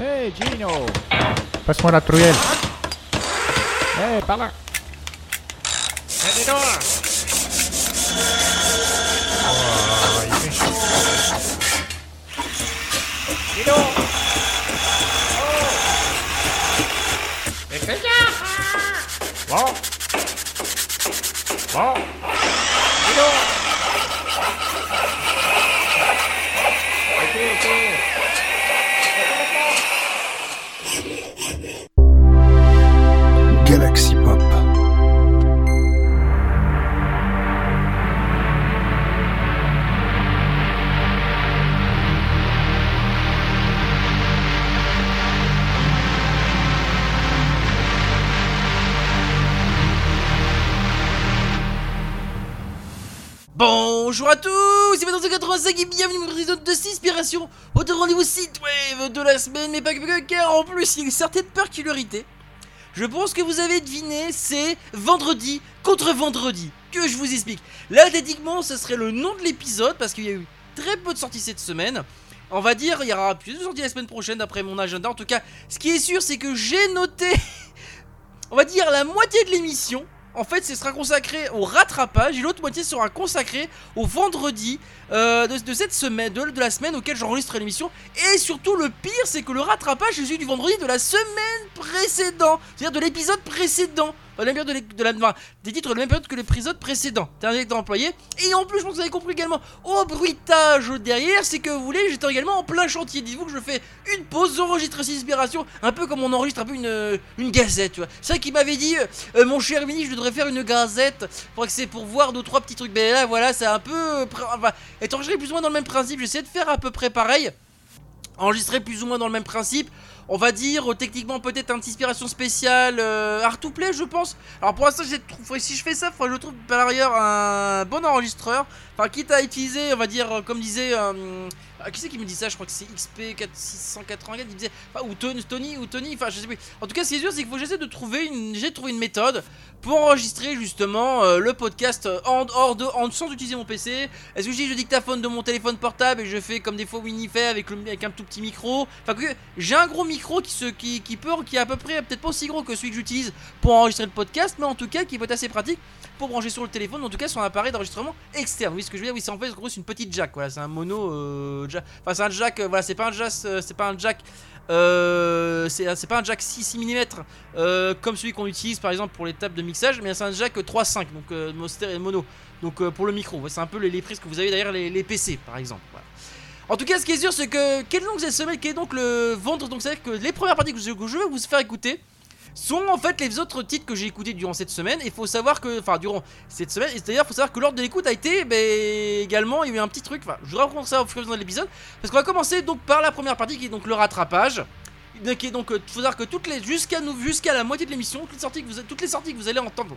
Hey Gino Passe-moi la truelle. Hey, par là Eh, dis donc Oh, il fait Bonjour à tous, c'est Maître 85 et bienvenue dans l'épisode de 6 Inspiration, votre rendez-vous site web de la semaine, mais pas que, que, car en plus il y a une certaine particularité. Je pense que vous avez deviné, c'est vendredi contre vendredi. Que je vous explique. Là, techniquement, ce serait le nom de l'épisode parce qu'il y a eu très peu de sorties cette semaine. On va dire, il y aura plus de sorties la semaine prochaine d'après mon agenda. En tout cas, ce qui est sûr, c'est que j'ai noté, on va dire, la moitié de l'émission. En fait, ce sera consacré au rattrapage et l'autre moitié sera consacrée au vendredi euh, de, cette semaine, de, de la semaine auquel j'enregistre l'émission. Et surtout, le pire, c'est que le rattrapage est celui du vendredi de la semaine précédente, c'est-à-dire de l'épisode précédent. De la de la- des titres de la même période que l'épisode précédent. T'es un directeur employé. Et en plus, je pense que vous avez compris également, au bruitage derrière, c'est que vous voulez, j'étais également en plein chantier. Dites-vous que je fais une pause, j'enregistre ces inspirations, un peu comme on enregistre un peu une, euh, une gazette, tu vois. C'est vrai qu'il m'avait dit, euh, euh, mon cher Mini, je devrais faire une gazette pour que c'est pour voir deux trois petits trucs. Mais là, voilà, c'est un peu, enfin, être enregistré plus ou moins dans le même principe. J'essaie de faire à peu près pareil enregistré plus ou moins dans le même principe. On va dire techniquement peut-être une inspiration spéciale euh, art to play je pense. Alors pour l'instant si je fais ça, je trouve par ailleurs un bon enregistreur. Enfin quitte à utiliser on va dire euh, comme disait euh, ah, qui c'est qui me dit ça? Je crois que c'est XP 4684 il me disait ou Tony, ou Tony enfin je sais plus. En tout cas ce qui est sûr c'est qu'il que j'essaie de trouver une j'ai trouvé une méthode pour enregistrer justement euh, le podcast euh, en hors de en, sans utiliser mon PC. Est-ce que je dis je dictaphone de mon téléphone portable et je fais comme des fois Winnie fait avec, un tout petit micro? Enfin j'ai un gros micro qui, qui, qui peut qui est à peu près peut-être pas aussi gros que celui que j'utilise pour enregistrer le podcast mais en tout cas qui peut être assez pratique pour brancher sur le téléphone en tout cas sur un appareil d'enregistrement externe. Oui ce que je veux dire oui c'est en fait une petite jack c'est un mono euh, jack. Enfin c'est un jack euh, voilà c'est pas un jack euh, c'est pas un jack euh, c'est c'est pas un jack 6 mm comme celui qu'on utilise par exemple pour les tables de mixage, mais c'est un jack 3.5 donc euh, mono. Donc euh, pour le micro, c'est un peu les, prises que vous avez derrière les, PC par exemple. En tout cas, ce qui est sûr, c'est que quelle est donc quel est donc le ventre Donc c'est-à-dire que les premières parties que je, que je vais vous faire écouter sont en fait les autres titres que j'ai écoutés durant cette semaine. Et il faut savoir que, enfin durant cette semaine, et c'est-à-dire faut savoir que l'ordre de l'écoute a été ben, également, il y a eu un petit truc. Enfin, je raconte ça au fur et à mesure de l'épisode, parce qu'on va commencer donc par la première partie qui est donc le rattrapage. Et donc, euh, faut savoir que toutes les jusqu'à nous jusqu'à la moitié de l'émission, toutes les sorties que vous toutes les sorties que vous allez entendre,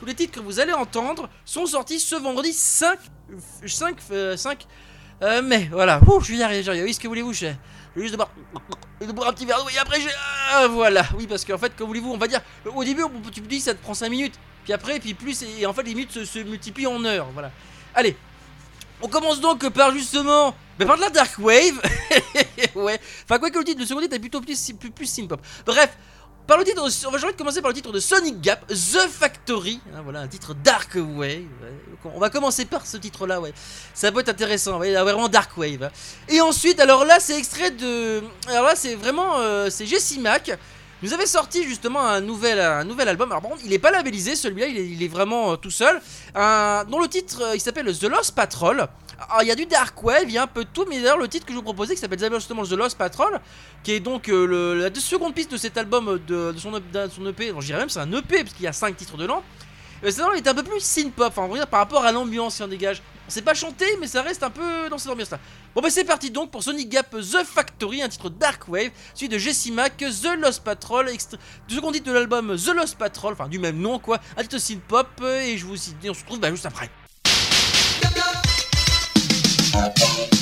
tous les titres que vous allez entendre sont sortis ce vendredi 5 5 euh, 5 euh, mai. Voilà. Ouh, je j'y arrive. Oui, ce que voulez-vous, je vais juste boire, boire un petit verre d'eau et après j'ai ah, voilà. Oui, parce qu'en fait, que voulez-vous, on va dire au début, tu me dis ça te prend 5 minutes, puis après, puis plus et en fait les minutes se, multiplient en heures. Voilà. Allez. On commence donc par justement mais par de la Dark Wave. ouais. Enfin, quoi que le titre, le second titre est plutôt plus, plus, plus synth-pop. Bref, par le titre, on va j'ai de commencer par le titre de Sonic Gap, The Factory. Hein, voilà, un titre Dark Wave. On va commencer par ce titre-là, ouais. Ça peut être intéressant, ouais, vraiment Dark Wave. Et ensuite, alors là, c'est extrait de. Alors là, c'est vraiment. euh, c'est Jesse Mac. Nous avait sorti justement un nouvel, un nouvel album. Alors par contre, il n'est pas labellisé, celui-là, il est, vraiment euh, tout seul. Dont le titre, euh, il s'appelle The Lost Patrol. Alors il y a du Dark Wave, il y a un peu de tout, mais d'ailleurs le titre que je vous proposais, qui s'appelle justement The Lost Patrol, qui est donc euh, la seconde piste de cet album de, de son, de son EP. Bon, je dirais même c'est un EP, parce qu'il y a 5 titres dedans. Euh, cet album est un peu plus synth-pop, enfin, on va dire par rapport à l'ambiance qui en dégage. On sait pas chanter, mais ça reste un peu dans cette ambiance-là. Bon bah c'est parti donc pour Sonic Gap The Factory, un titre Dark Wave, suivi de Jesse Mac, The Lost Patrol, du second titre de l'album The Lost Patrol, enfin du même nom quoi, un titre synth pop, euh, et je vous dis, on se retrouve bah, juste après. Thank you.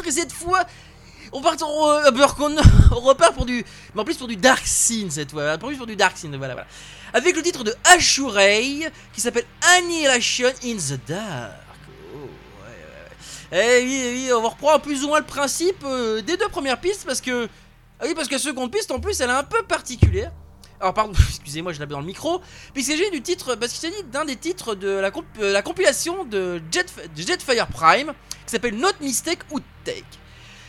Et cette fois, euh, on repart pour du, mais en plus pour du Dark Scene cette fois, en plus pour du Dark Scene, voilà. Avec le titre de Ashurei qui s'appelle Annihilation in the Dark. Oh. Eh oui, eh oui, on reprend plus ou moins le principe euh, des deux premières pistes parce que, ah oui, parce que la seconde piste en plus elle est un peu particulière. Alors pardon, excusez-moi, je l'avais dans le micro. Puisqu'il s'agit du titre, parce qu'il s'agit d'un des titres de la, euh, la compilation de, Jet, de Jetfire Prime s'appelle Not Mistake Outtake.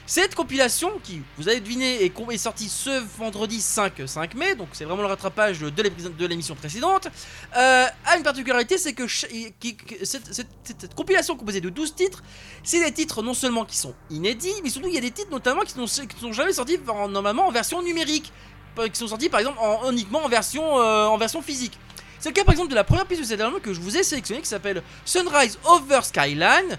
Cette compilation, qui vous avez deviné, est, est sortie ce vendredi 5, 5 mai, donc c'est vraiment le rattrapage de l'émission précédente, euh, a une particularité, c'est que, cette, compilation composée de 12 titres, c'est des titres non seulement qui sont inédits, mais surtout il y a des titres notamment qui qui sont jamais sortis en- normalement en version numérique qui sont sortis par exemple en, uniquement en version, euh, en version physique. C'est le cas par exemple de la première piste de cet album que je vous ai sélectionné qui s'appelle Sunrise Over Skyline.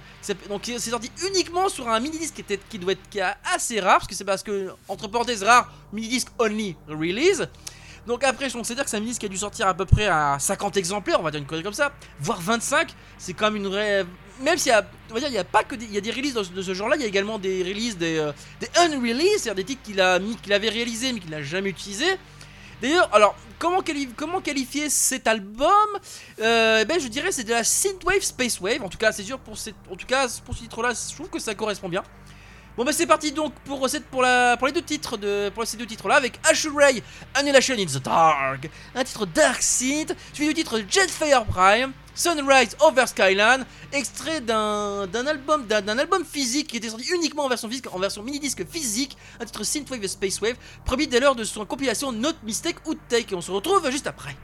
Donc c'est sorti uniquement sur un mini disque qui, qui doit être qui assez rare parce que c'est parce que entre parenthèses rare mini disque only release. Donc après je considère que c'est un mini qui a dû sortir à peu près à 50 exemplaires, on va dire une connerie comme ça, voire 25. C'est quand même une vraie même s'il y a on va dire il y a pas que des, il y a des releases de, ce- genre-là, il y a également des releases des euh, des c'est-à-dire des titres qu'il a mis, qu'il avait réalisés mais qu'il n'a jamais utilisé. D'ailleurs, alors comment, quali- comment qualifier cet album? Euh, eh Ben je dirais c'est de la synthwave space wave. En tout cas, c'est sûr pour en tout cas pour ce titre-là, je trouve que ça correspond bien. Bon bah c'est parti donc pour cette pour la pour les deux titres de pour ces deux titres là avec Ashurei Annihilation in the Dark, un titre Dark Synth, suivi du titre Jetfire Prime, Sunrise Over Skyline, extrait d'un album d'un album physique qui était sorti uniquement en version physique, en version mini disque physique, un titre Synthwave Space Wave, produit dès lors de son compilation Not Mistake Outtake et on se retrouve juste après.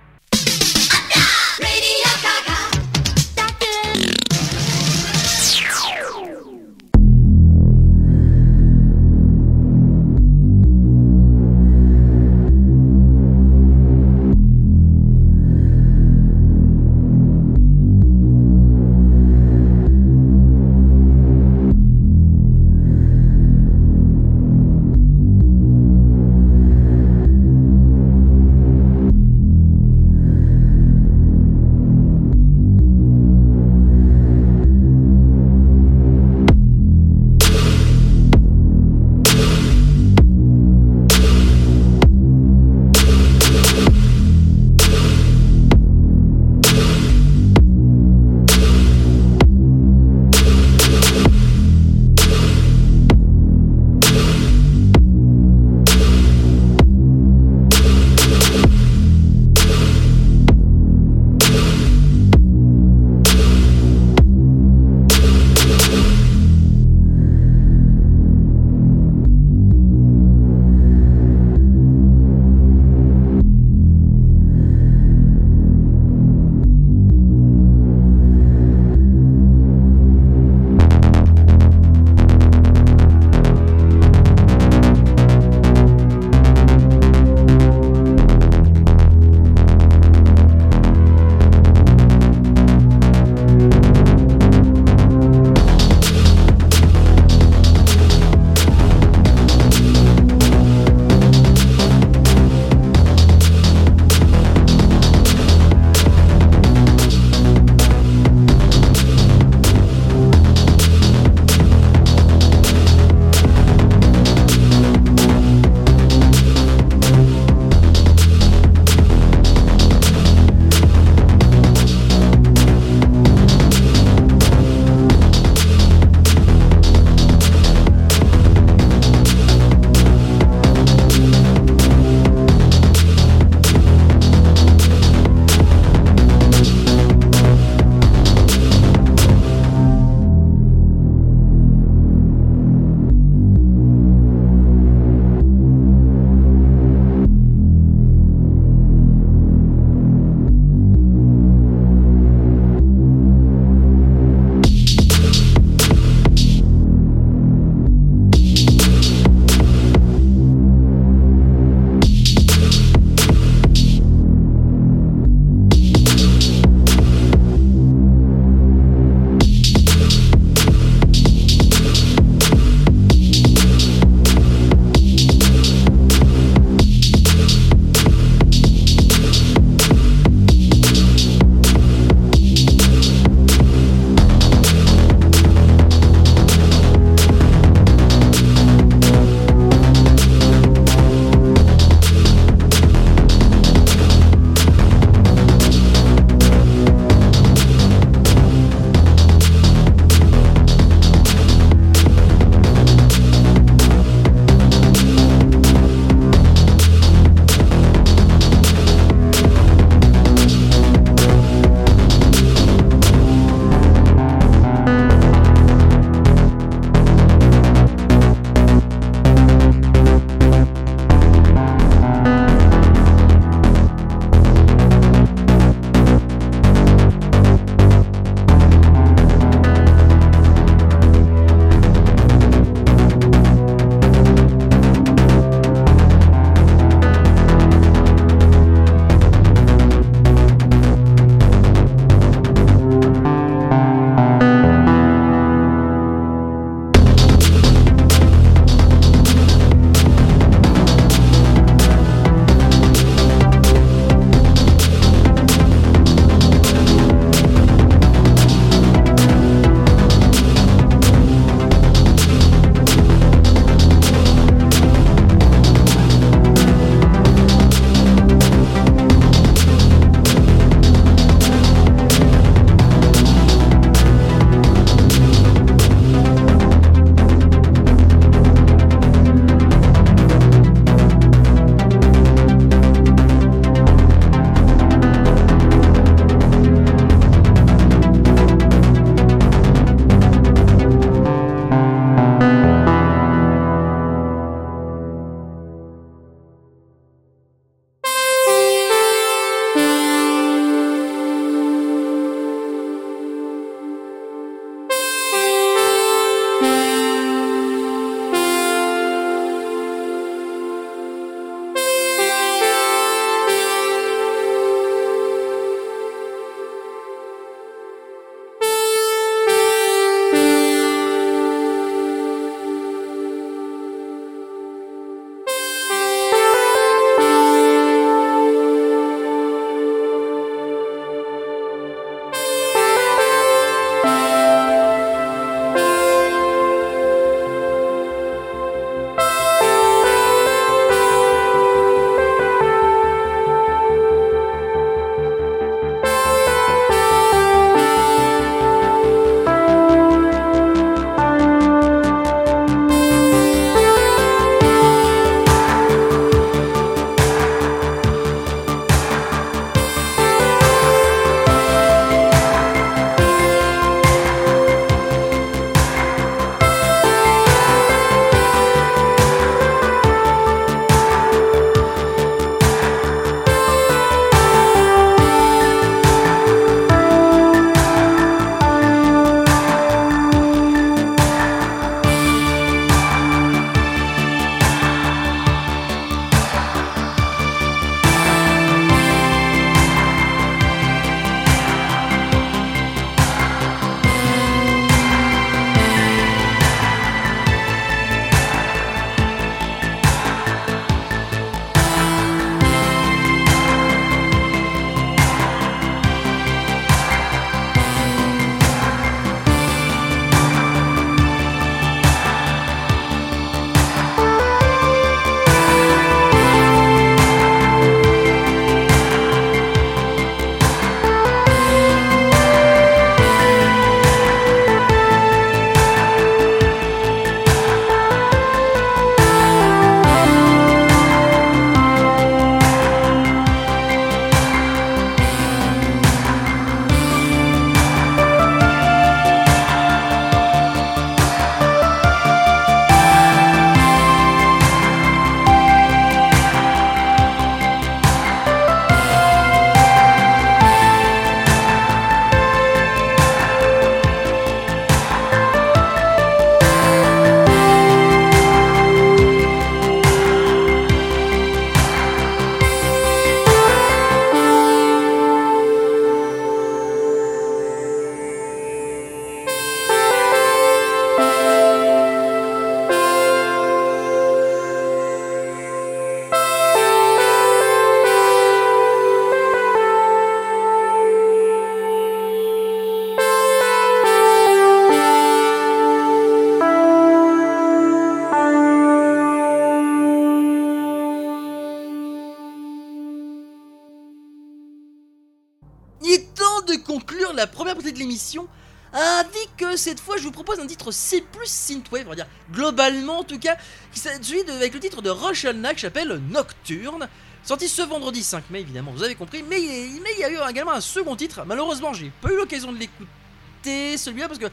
Un titre C plus synthwave, on va dire globalement en tout cas, qui de- avec le titre de Knack qui s'appelle Nocturne. Sorti ce vendredi 5 mai évidemment, vous avez compris, mais il, y a eu également un second titre, malheureusement j'ai pas eu l'occasion de l'écouter celui-là parce que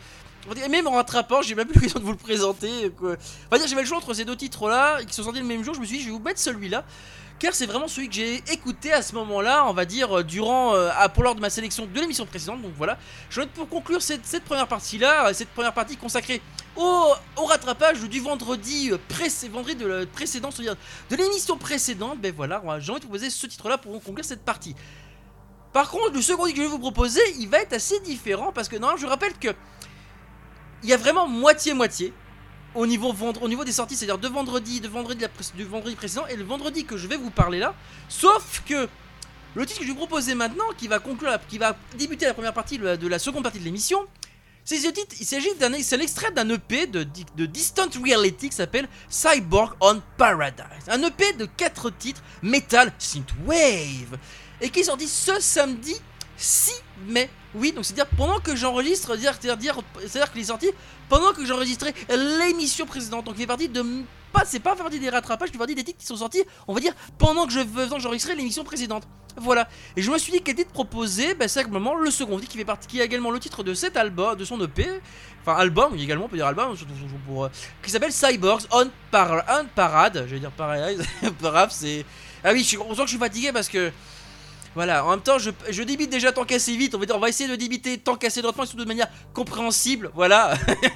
même en rattrapant, j'ai même plus l'occasion de vous le présenter. Quoi. Va dire, j'avais le choix entre ces deux titres-là, qui sont sortis le même jour. Je me suis dit, je vais vous mettre celui-là, car c'est vraiment celui que j'ai écouté à ce moment-là, on va dire, euh, durant, euh, pour lors de ma sélection de l'émission précédente. Donc voilà, je vais pour conclure cette, première partie-là, euh, cette première partie consacrée au, rattrapage du vendredi, précé- vendredi de précédent, c'est-à-dire de l'émission précédente. Ben voilà, j'ai envie de proposer ce titre-là pour conclure cette partie. Par contre, le second que je vais vous proposer, il va être assez différent parce que non, je rappelle que il y a vraiment moitié-moitié au niveau, vendre- au niveau des sorties, c'est-à-dire de vendredi, de vendredi, du vendredi précédent et le vendredi que je vais vous parler là. Sauf que le titre que je vais vous proposer maintenant, qui va conclure, qui va débuter la première partie de la, de la seconde partie de l'émission, c'est ce titre. Il s'agit d'un, c'est l'extrait d'un EP de, de Distant Reality qui s'appelle Cyborg on Paradise. Un EP de 4 titres metal synthwave et qui est sorti ce samedi 6 mai. Oui, donc c'est-à-dire pendant que j'enregistre, dire- c'est-à-dire, c'est-à-dire qu'il est sorti pendant que j'enregistrais l'émission précédente. Donc il fait partie de pas, c'est pas partie des rattrapages, fait partie des titres qui sont sortis, on va dire pendant que je j'enregistrais l'émission précédente. Voilà. Et je me suis dit quel titre proposer, ben c'est simplement le second titre qui fait partie, qui est également le titre de cet album, de son EP, enfin album également, on peut dire album, pour, euh, qui s'appelle Cyborgs on, Par- on Parade. Je vais dire Paradise, Parade, c'est. Ah oui, je on sent que je suis fatigué parce que. Voilà, en même temps, je, débite déjà tant qu'assez vite. On va, on va essayer de débiter tant qu'assez droitement et surtout de manière compréhensible. Voilà.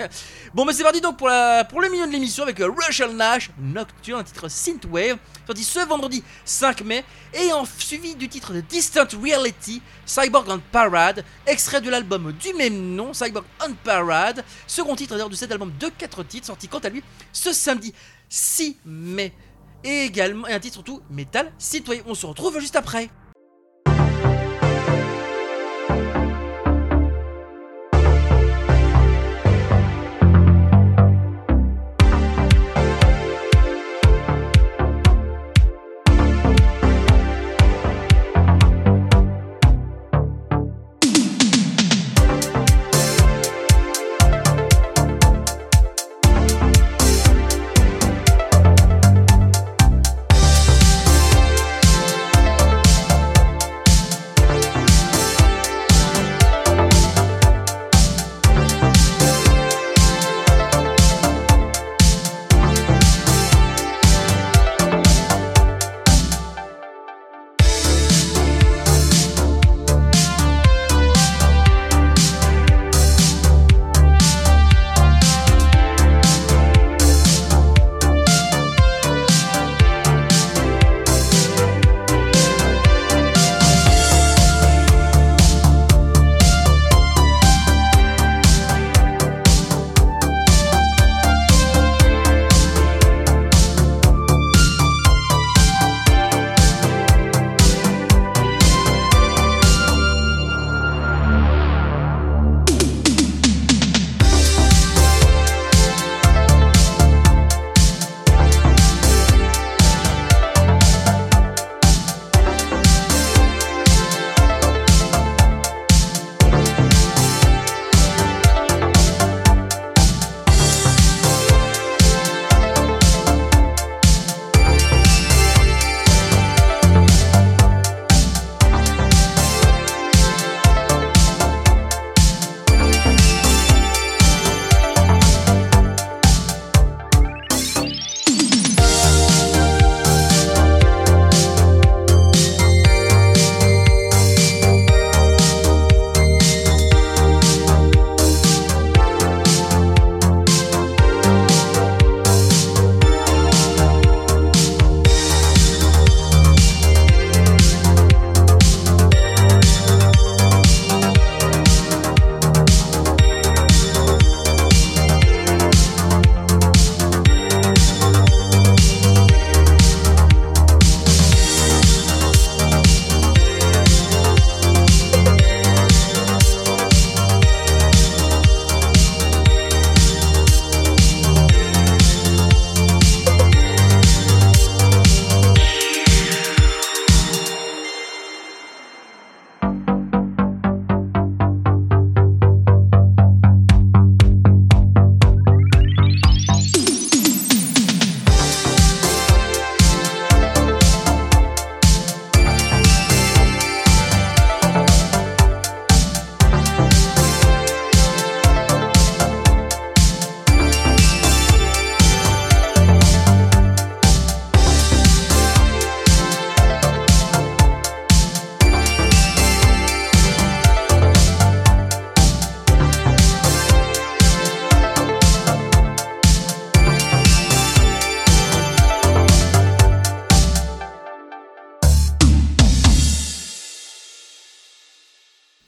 bon, mais c'est parti donc pour, la, pour le milieu de l'émission avec euh, Russian Nash Nocturne, un titre Synthwave, sorti ce vendredi 5 mai. Et en suivi du titre de Distant Reality, Cyborg on Parade, extrait de l'album du même nom, Cyborg on Parade. Second titre d'ailleurs de cet album de 4 titres, sorti quant à lui ce samedi 6 mai. Et également, et un titre surtout, Metal Synthwave. On se retrouve juste après.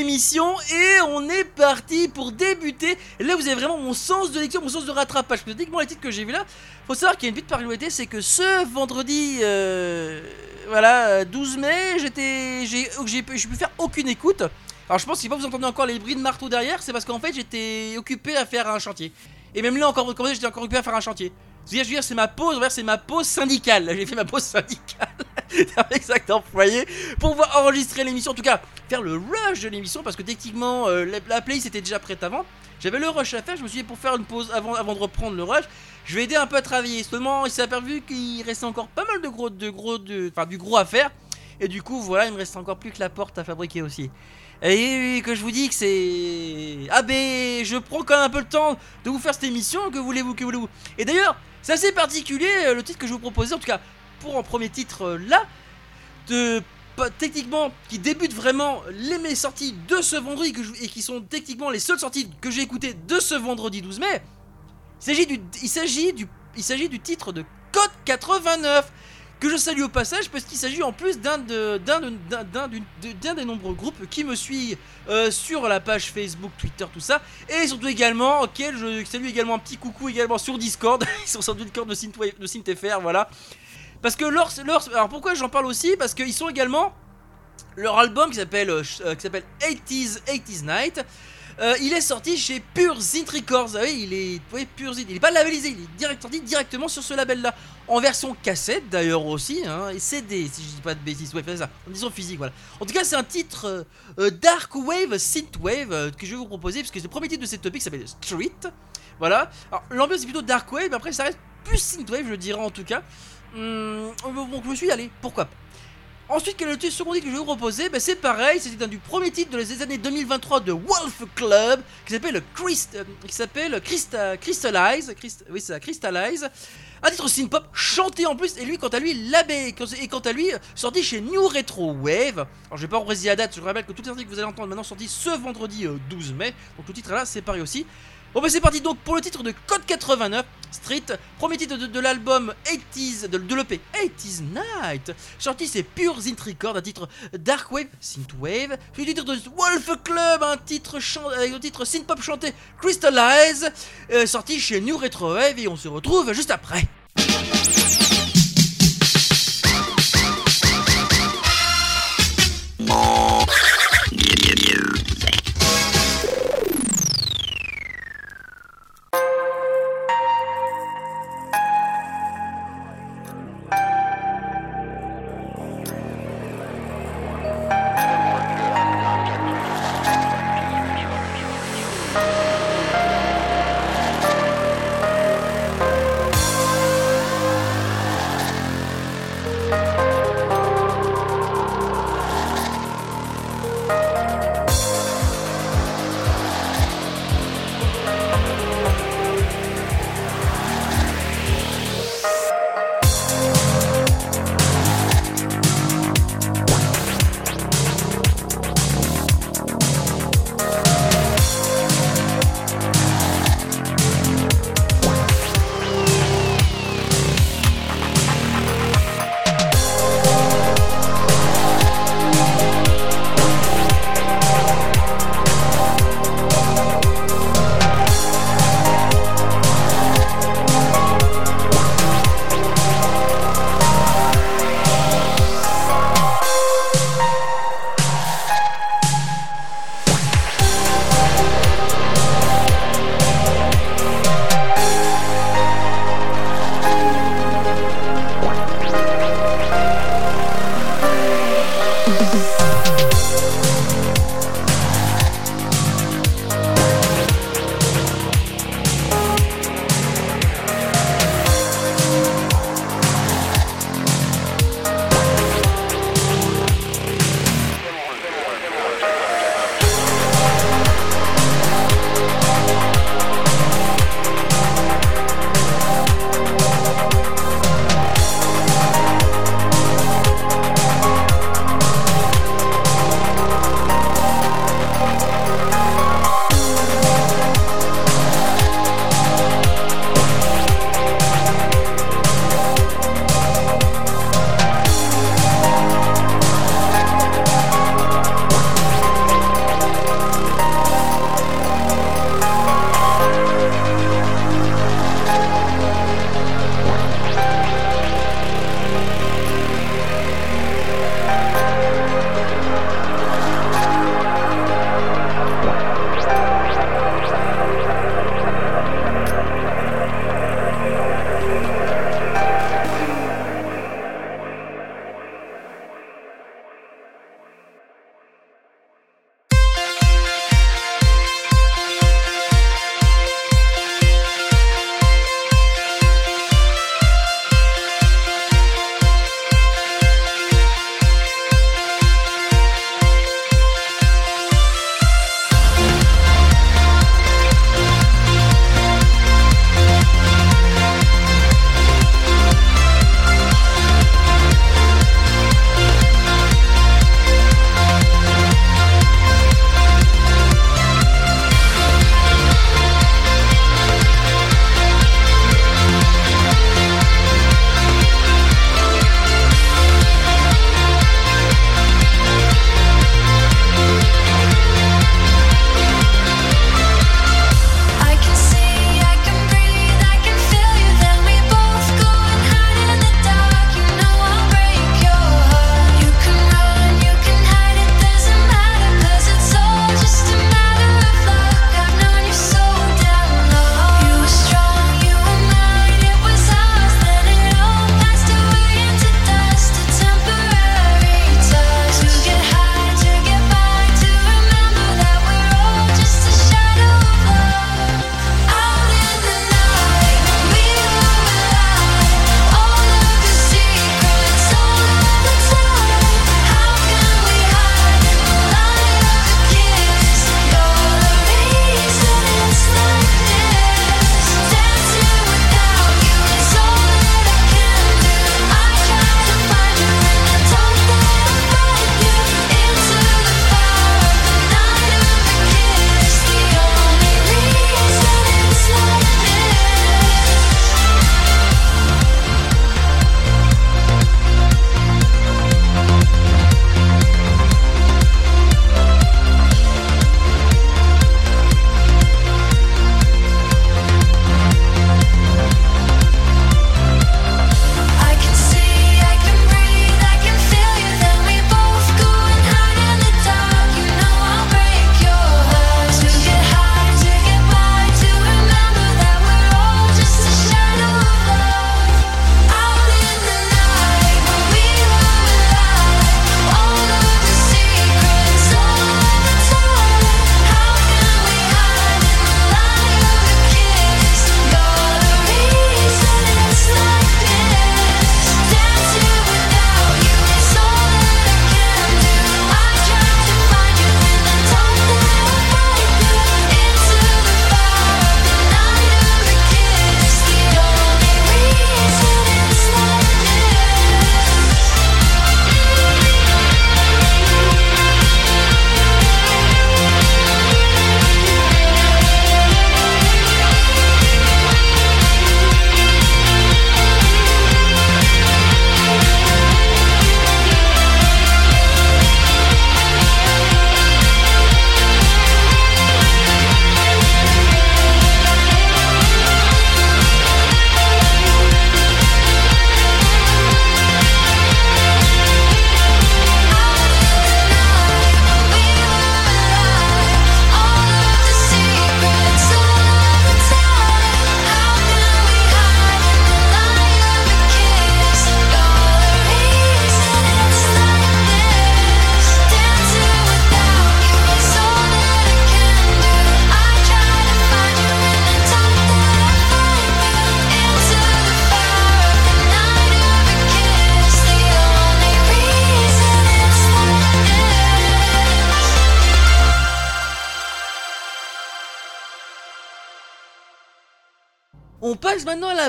et on est parti pour débuter. Là, vous avez vraiment mon sens de lecture, mon sens de rattrapage. Parce que techniquement, les titres que j'ai vus là, faut savoir qu'il y a une petite particularité, c'est que ce vendredi, euh, voilà, euh, 12 mai, j'étais, j'ai, j'ai, j'ai pu faire aucune écoute. Alors, je pense que si vous entendez encore les bruits de marteau derrière, c'est parce qu'en fait, j'étais occupé à faire un chantier. Et même là, encore, j'étais encore occupé à faire un chantier. Je veux dire, c'est ma pause, c'est ma pause syndicale. J'ai fait ma pause syndicale avec cet employé pour pouvoir enregistrer l'émission. En tout cas, faire le rush de l'émission parce que techniquement, euh, la, la playlist était déjà prête avant. J'avais le rush à faire. Je me suis dit pour faire une pause avant, avant de reprendre le rush, je vais aider un peu à travailler. Seulement, il s'est aperçu qu'il restait encore pas mal de gros, de gros, de, enfin du gros à faire. Et du coup, voilà, il me reste encore plus que la porte à fabriquer aussi. Et que je vous dis que c'est. Ah ben, je prends quand même un peu le temps de vous faire cette émission. Que voulez-vous, que voulez-vous? Et d'ailleurs, c'est assez particulier euh, le titre que je vous proposais, en tout cas pour un premier titre euh, là, de techniquement, qui débutent vraiment les mes sorties de ce vendredi et qui sont techniquement les seules sorties que j'ai écoutées de ce vendredi 12 mai. Il s'agit il s'agit du titre de Code 89 que je salue au passage parce qu'il s'agit en plus d'un des nombreux groupes qui me suit euh, sur la page Facebook, Twitter, tout ça, et surtout également auquel je salue également un petit coucou également sur Discord, ils sont sur Discord de de SynthFR, voilà. Parce que alors pourquoi j'en parle aussi? Parce qu'ils sont également leur album qui s'appelle euh, euh, qui s'appelle 80s 80s Night. Euh, il est sorti chez Pure Zint Records. Ah oui, il est oui, Pure Zint. Il est pas labellisé, il est sorti directement sur ce label-là, en version cassette d'ailleurs aussi, hein, et CD si je dis pas de bêtises. Ouais, ça, en disant physique, voilà. En tout cas, c'est un titre euh, euh, Dark Wave Synthwave euh, que je vais vous proposer parce que le premier titre de cette topic s'appelle Street. Voilà. Alors l'ambiance est plutôt Dark Wave, mais après ça reste plus Synthwave, je dirais en tout cas. Hum, donc je me suis allez, pourquoi pas. Ensuite, quel est le titre second titre que je vais vous proposer ben, C'est pareil, c'était un du premier titre de les années 2023 de Wolf Club qui s'appelle Christ, euh, qui s'appelle Christa- Crystallize, Christ- oui c'est ça. Un titre synth-pop chanté en plus, et lui, quant à lui, l'abbé, et quant à lui, sorti chez New Retro Wave. Alors, je vais pas repréciser la date, je vous rappelle que toutes les articles que vous allez entendre maintenant sont sortis ce vendredi euh, 12 mai. Donc, le titre là, c'est pareil aussi. Bon, bah, c'est parti donc pour le titre de Code 89 Street, premier titre de, l'album 80s, de, de l'EP 80s Night. Sorti, c'est Pure Zint un titre Dark Wave, Synthwave. Puis le titre de Wolf Club, un titre, avec le titre synth-pop chanté Crystallize, euh, sorti chez New Retro Wave, et on se retrouve juste après.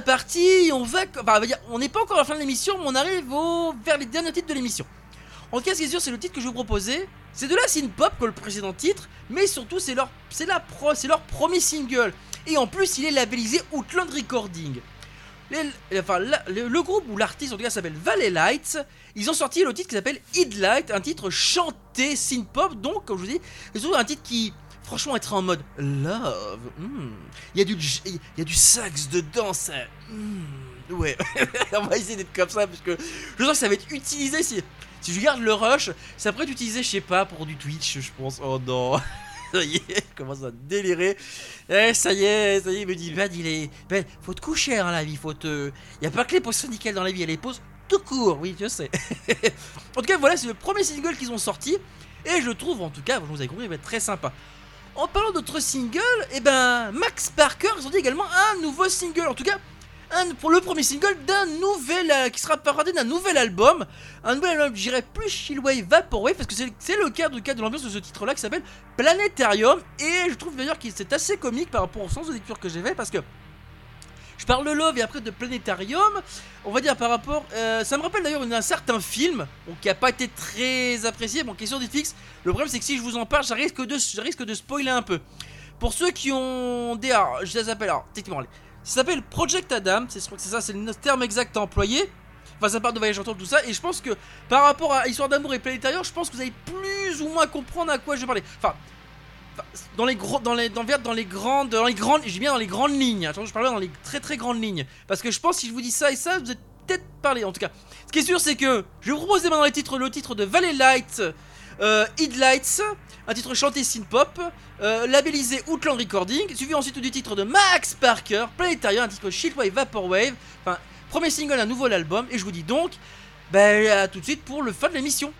Partie, on va, enfin, on n'est pas encore à la fin de l'émission, mais on arrive au, vers les derniers titres de l'émission. En cas, ce sûr, c'est le titre que je vous proposais. C'est de la synth-pop que le précédent titre, mais surtout, c'est leur, c'est leur premier single. Et en plus, il est labellisé Outland Recording. Enfin, le, groupe ou l'artiste en tout cas s'appelle Valley Lights. Ils ont sorti le titre qui s'appelle Heat Light, un titre chanté synth-pop. Donc, comme je vous dis, c'est un titre qui, franchement, être en mode love. hmm. Il y a du, y a du sax dedans, ça. hmm, Ouais, on va essayer d'être comme ça parce que je sens que ça va être utilisé si, si je garde le rush. Ça pourrait être utilisé, je sais pas, pour du Twitch, je pense. Oh non. Ça y est, je commence à délirer. Eh, ça y est, ça y est, il me dit, Bad, il est. Ben, faut te coucher, hein, la vie, faut te. Y a pas que les pauses syndicales dans la vie, il y a les pauses tout court, oui, je sais. en tout cas, voilà, c'est le premier single qu'ils ont sorti. Et je trouve, en tout cas, vous avez compris, il va être très sympa. En parlant d'autres singles, eh ben, Max Parker, ils ont également un nouveau single. En tout cas, pour le premier single d'un euh, qui sera parodé d'un nouvel album. Un nouvel album, je dirais plus Chillwave Vaporwave, parce que c'est le cas cas de l'ambiance de ce titre-là qui s'appelle Planétarium. Et je trouve d'ailleurs que c'est assez comique par rapport au sens de lecture que j'ai fait, parce que. Je parle de Love et après de Planétarium. On va dire par rapport. euh, ça me rappelle d'ailleurs un certain film qui a pas été très apprécié. Bon, question d'FX. Le problème, c'est que si je vous en parle, ça risque de, spoiler un peu. Pour ceux qui ont des. Je les appelle. Alors, techniquement, ça s'appelle Project Adam. C'est ça, c'est le terme exact à employer. Enfin, ça part de voyage en tout ça. Et je pense que par rapport à Histoire d'amour et Planétarium, je pense que vous allez plus ou moins comprendre à quoi je vais. Enfin. Dans les gros, dans les, dans, les grandes, dans les grandes, dis bien dans les grandes lignes. Attention, je parle bien dans les très très grandes lignes, parce que je pense que si je vous dis ça et ça, vous êtes peut-être parlé. En tout cas, ce qui est sûr, c'est que je vais vous proposer maintenant les titres, le titre de Valley Light, euh, Lights, un titre chanté synth-pop, euh, labellisé Outland Recording, suivi ensuite du titre de Max Parker, Planetarium, un titre Shieldwave Vaporwave, enfin, premier single d'un nouvel album, et je vous dis donc, ben, à tout de suite pour le fin de l'émission.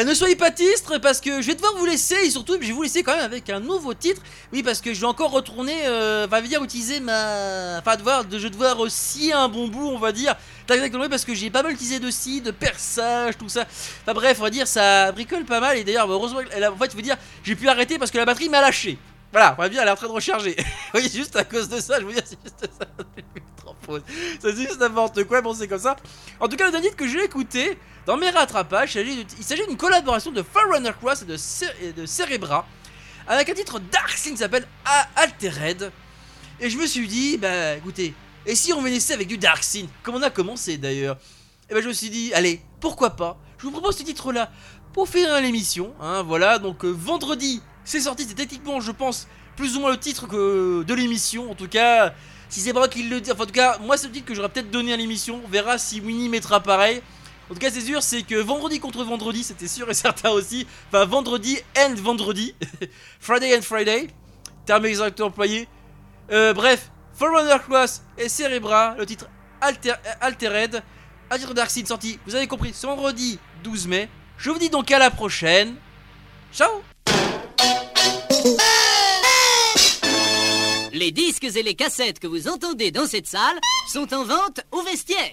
Ben ne soyez pas tistre parce que je vais devoir vous laisser et surtout je vais vous laisser quand même avec un nouveau titre. Oui parce que je vais encore retourner, euh, va dire utiliser ma, enfin devoir, de, je vais devoir aussi un bon bout on va dire. Tac, parce que j'ai pas mal utilisé de scie, de perçage, tout ça. Enfin bref on va dire ça bricole pas mal et d'ailleurs heureusement, en fait je veux dire j'ai pu arrêter parce que la batterie m'a lâché. Voilà, va dire elle est en train de recharger. oui juste à cause de ça, je veux dire c'est juste ça. C'est juste n'importe quoi, bon c'est comme ça. En tout cas le dernier que j'ai écouté dans mes rattrapages, il s'agit d'une collaboration de Forerunner Cross et de, et de Cerebra avec un titre Dark Thing qui s'appelle Altered. Et je me suis dit, bah écoutez, et si on venait avec du Dark Thing, comme on a commencé d'ailleurs? Et ben je me suis dit, allez, pourquoi pas? Je vous propose ce titre là pour faire l'émission. Hein, voilà, donc euh, vendredi, c'est sorti, c'est techniquement, je pense, plus ou moins le titre que de l'émission. En tout cas, si c'est moi qui le dit, enfin en tout cas, moi c'est le titre que j'aurais peut-être donné à l'émission. On verra si Winnie mettra pareil. En tout cas, c'est sûr, c'est que vendredi contre vendredi, c'était sûr et certain aussi. Enfin, vendredi and vendredi. Friday and Friday. Terme exactement employé. Euh, bref, Forerunner Class et Cerebra, le titre Alter, Altered. Un titre Dark Seed sorti, vous avez compris, ce vendredi 12 mai. Je vous dis donc à la prochaine. Ciao Les disques et les cassettes que vous entendez dans cette salle sont en vente au vestiaire.